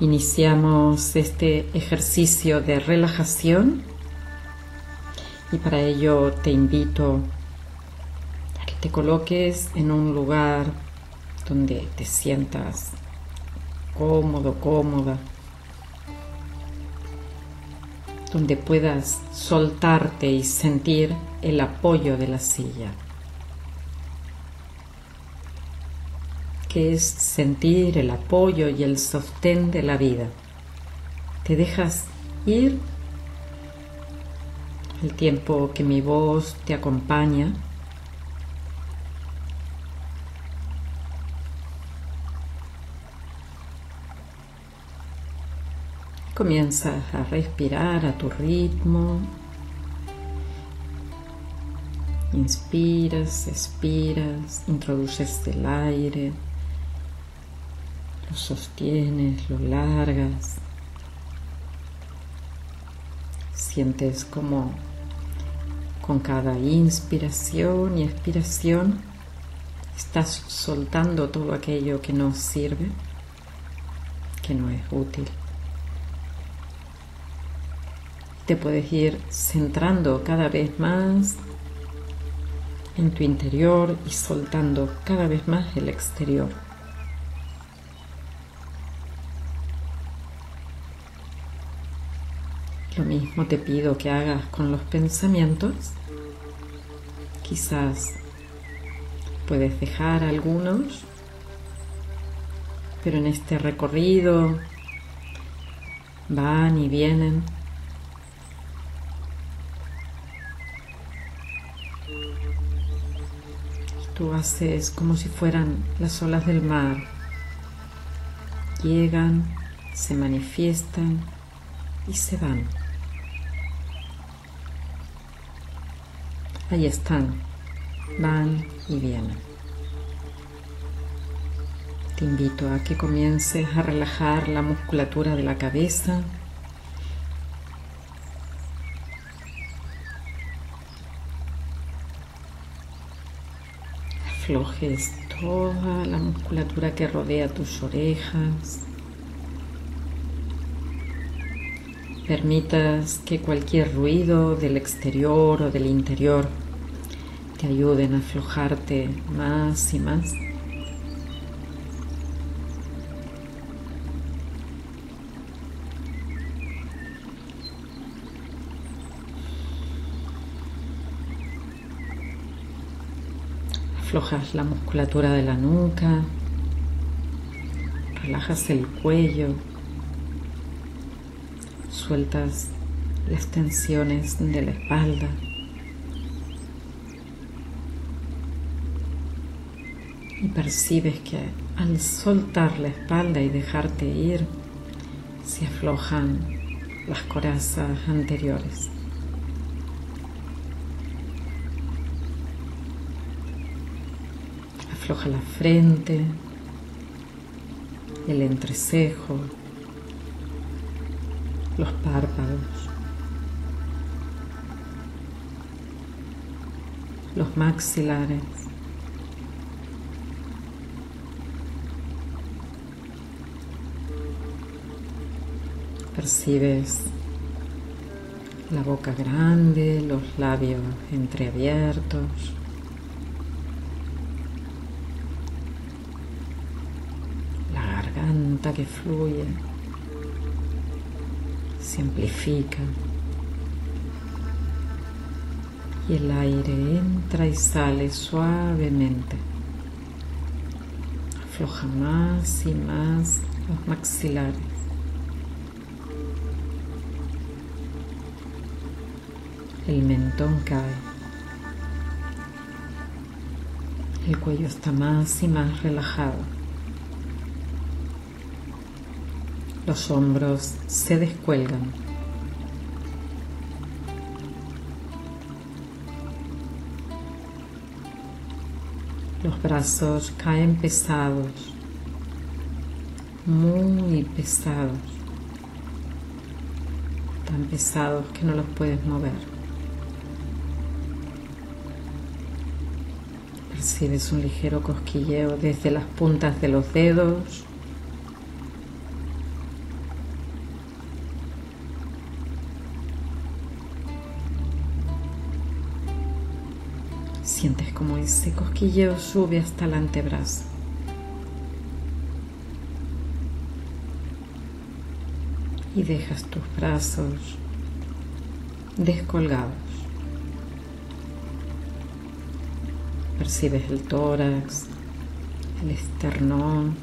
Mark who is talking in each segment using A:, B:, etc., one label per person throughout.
A: Iniciamos este ejercicio de relajación y para ello te invito a que te coloques en un lugar donde te sientas cómodo, cómoda, donde puedas soltarte y sentir el apoyo de la silla. Que es sentir el apoyo y el sostén de la vida. Te dejas ir el tiempo que mi voz te acompaña. Comienzas a respirar a tu ritmo. Inspiras, expiras, introduces el aire lo sostienes, lo largas. Sientes como con cada inspiración y expiración estás soltando todo aquello que no sirve, que no es útil. Te puedes ir centrando cada vez más en tu interior y soltando cada vez más el exterior. Lo mismo te pido que hagas con los pensamientos. Quizás puedes dejar algunos, pero en este recorrido van y vienen. Tú haces como si fueran las olas del mar. Llegan, se manifiestan y se van. Ahí están, van y vienen. Te invito a que comiences a relajar la musculatura de la cabeza. Aflojes toda la musculatura que rodea tus orejas. Permitas que cualquier ruido del exterior o del interior te ayuden a aflojarte más y más. Aflojas la musculatura de la nuca, relajas el cuello, sueltas las tensiones de la espalda. Y percibes que al soltar la espalda y dejarte ir, se aflojan las corazas anteriores. Afloja la frente, el entrecejo, los párpados, los maxilares, percibes la boca grande, los labios entreabiertos. La garganta que fluye se amplifica y el aire entra y sale suavemente, Afloja más y más los maxilares. El mentón cae. El cuello está más y más relajado. Los hombros se descuelgan. Los brazos caen pesados, muy pesados, tan pesados que no los puedes mover. Percibes un ligero cosquilleo desde las puntas de los dedos ese cosquilleo sube hasta el antebrazo. Y dejas tus brazos descolgados. Percibes el tórax, el esternón,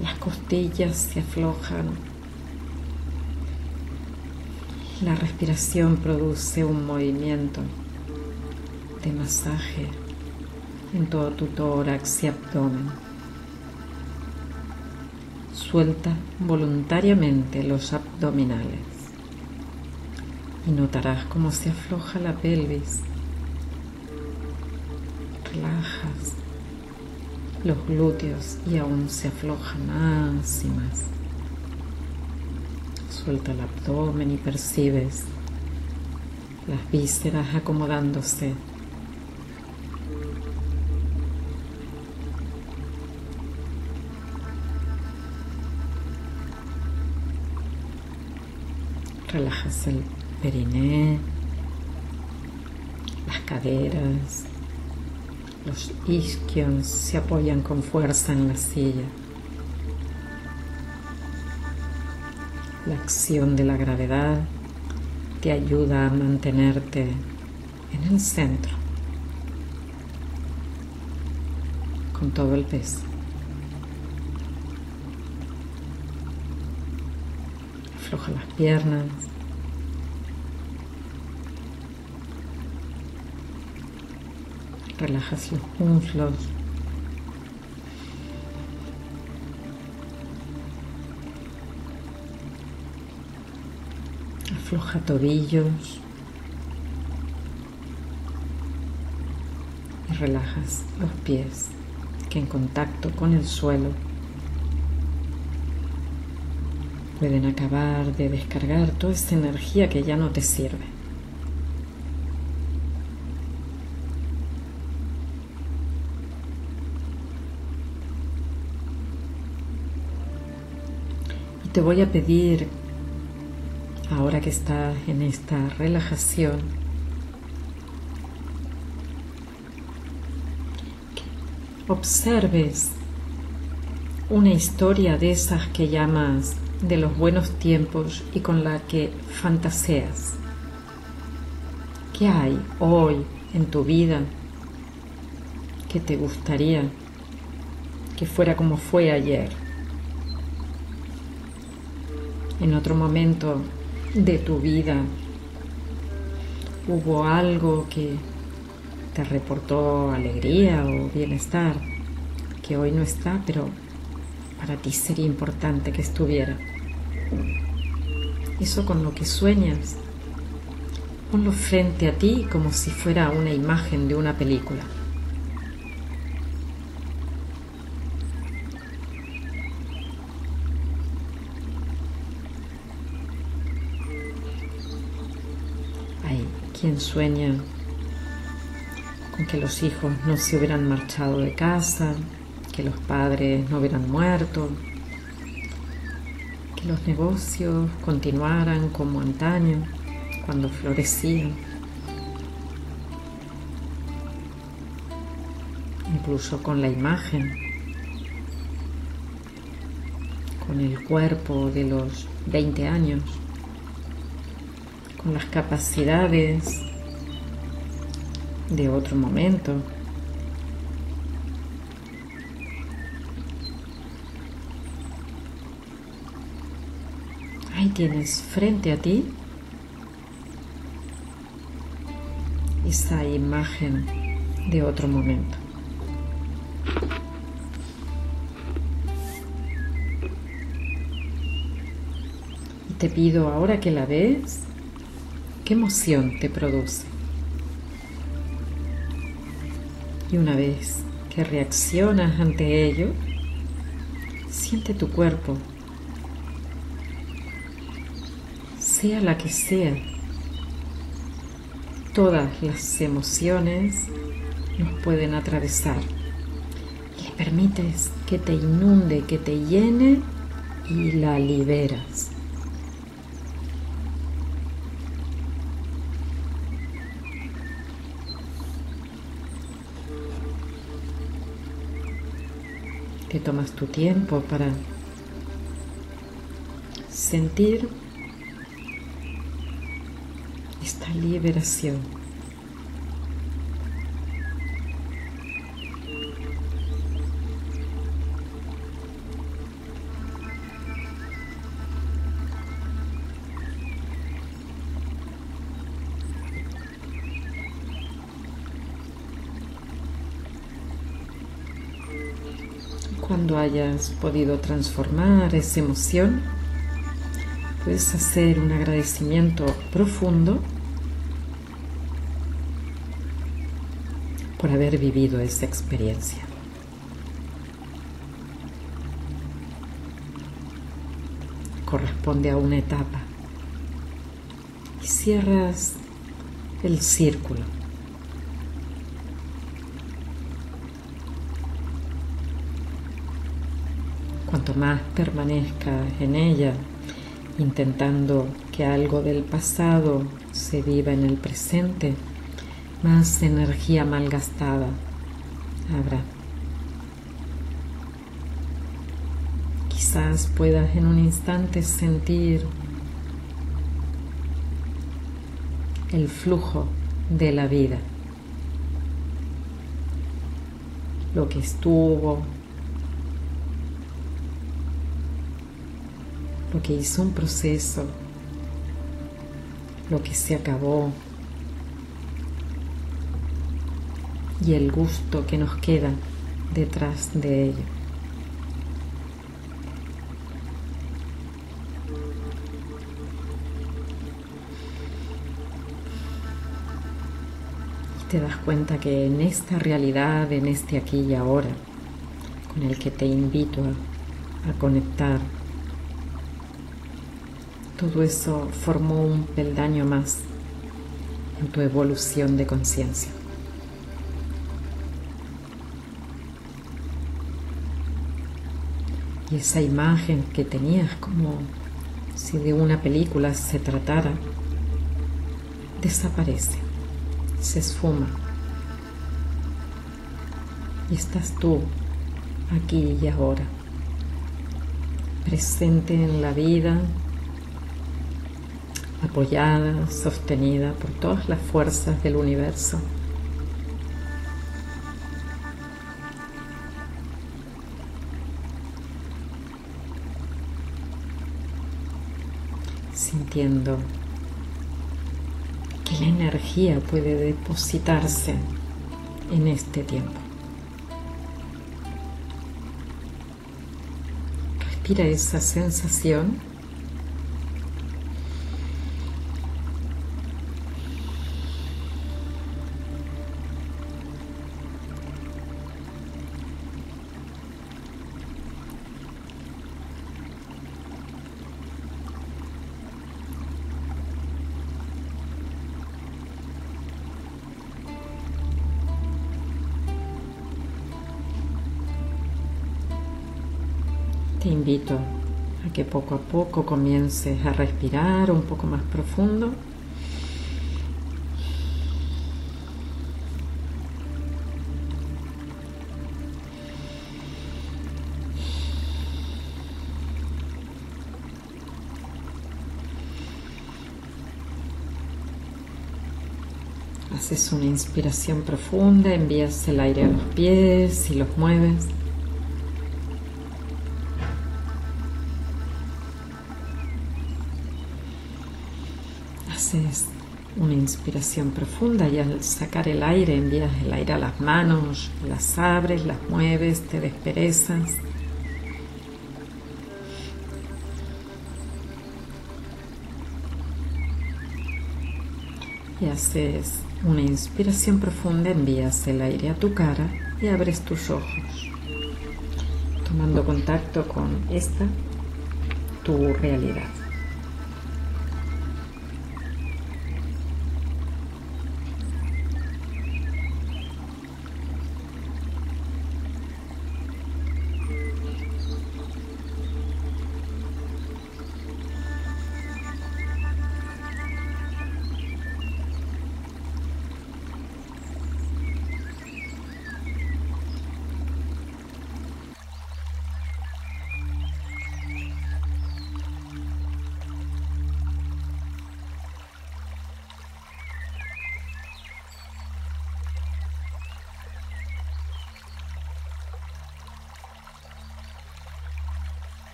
A: las costillas se aflojan. La respiración produce un movimiento de masaje en todo tu tórax y abdomen. Suelta voluntariamente los abdominales y notarás cómo se afloja la pelvis. Relajas los glúteos y aún se afloja más y más. Suelta el abdomen y percibes las vísceras acomodándose El periné, las caderas, los isquios se apoyan con fuerza en la silla. La acción de la gravedad te ayuda a mantenerte en el centro con todo el peso. Afloja las piernas. Relajas los muslos. Afloja tobillos. Y relajas los pies que en contacto con el suelo pueden acabar de descargar toda esa energía que ya no te sirve. Te voy a pedir, ahora que estás en esta relajación, que observes una historia de esas que llamas de los buenos tiempos y con la que fantaseas. ¿Qué hay hoy en tu vida que te gustaría que fuera como fue ayer? En otro momento de tu vida hubo algo que te reportó alegría o bienestar que hoy no está, pero para ti sería importante que estuviera. Eso con lo que sueñas, ponlo frente a ti como si fuera una imagen de una película. Quien sueña con que los hijos no se hubieran marchado de casa, que los padres no hubieran muerto, que los negocios continuaran como antaño, cuando florecían. Incluso con la imagen, con el cuerpo de los 20 años, con las capacidades de otro momento. Ahí tienes frente a ti esa imagen de otro momento. Y te pido ahora que la ves ¿qué emoción te produce? Y una vez que reaccionas ante ello, siente tu cuerpo, sea la que sea. Todas las emociones nos pueden atravesar. Le permites que te inunde, que te llene y la liberas. Te tomas tu tiempo para sentir esta liberación. Cuando hayas podido transformar esa emoción, puedes hacer un agradecimiento profundo por haber vivido esa experiencia. Corresponde a una etapa y cierras el círculo. Más permanezca en ella, intentando que algo del pasado se viva en el presente, más energía malgastada habrá. Quizás puedas en un instante sentir el flujo de la vida, lo que estuvo, lo que hizo un proceso, lo que se acabó y el gusto que nos queda detrás de ello. Y te das cuenta que en esta realidad, en este aquí y ahora, con el que te invito a, a conectar, todo eso formó un peldaño más en tu evolución de conciencia. Y esa imagen que tenías como si de una película se tratara, desaparece, se esfuma. Y estás tú aquí y ahora, presente en la vida, apoyada, sostenida por todas las fuerzas del universo. Sintiendo que la energía puede depositarse en este tiempo. Respira esa sensación a que poco a poco comiences a respirar un poco más profundo. Haces una inspiración profunda, envías el aire a los pies y los mueves. Haces una inspiración profunda y al sacar el aire envías el aire a las manos, las abres, las mueves, te desperezas. Y haces una inspiración profunda, envías el aire a tu cara y abres tus ojos, tomando contacto con esta, tu realidad.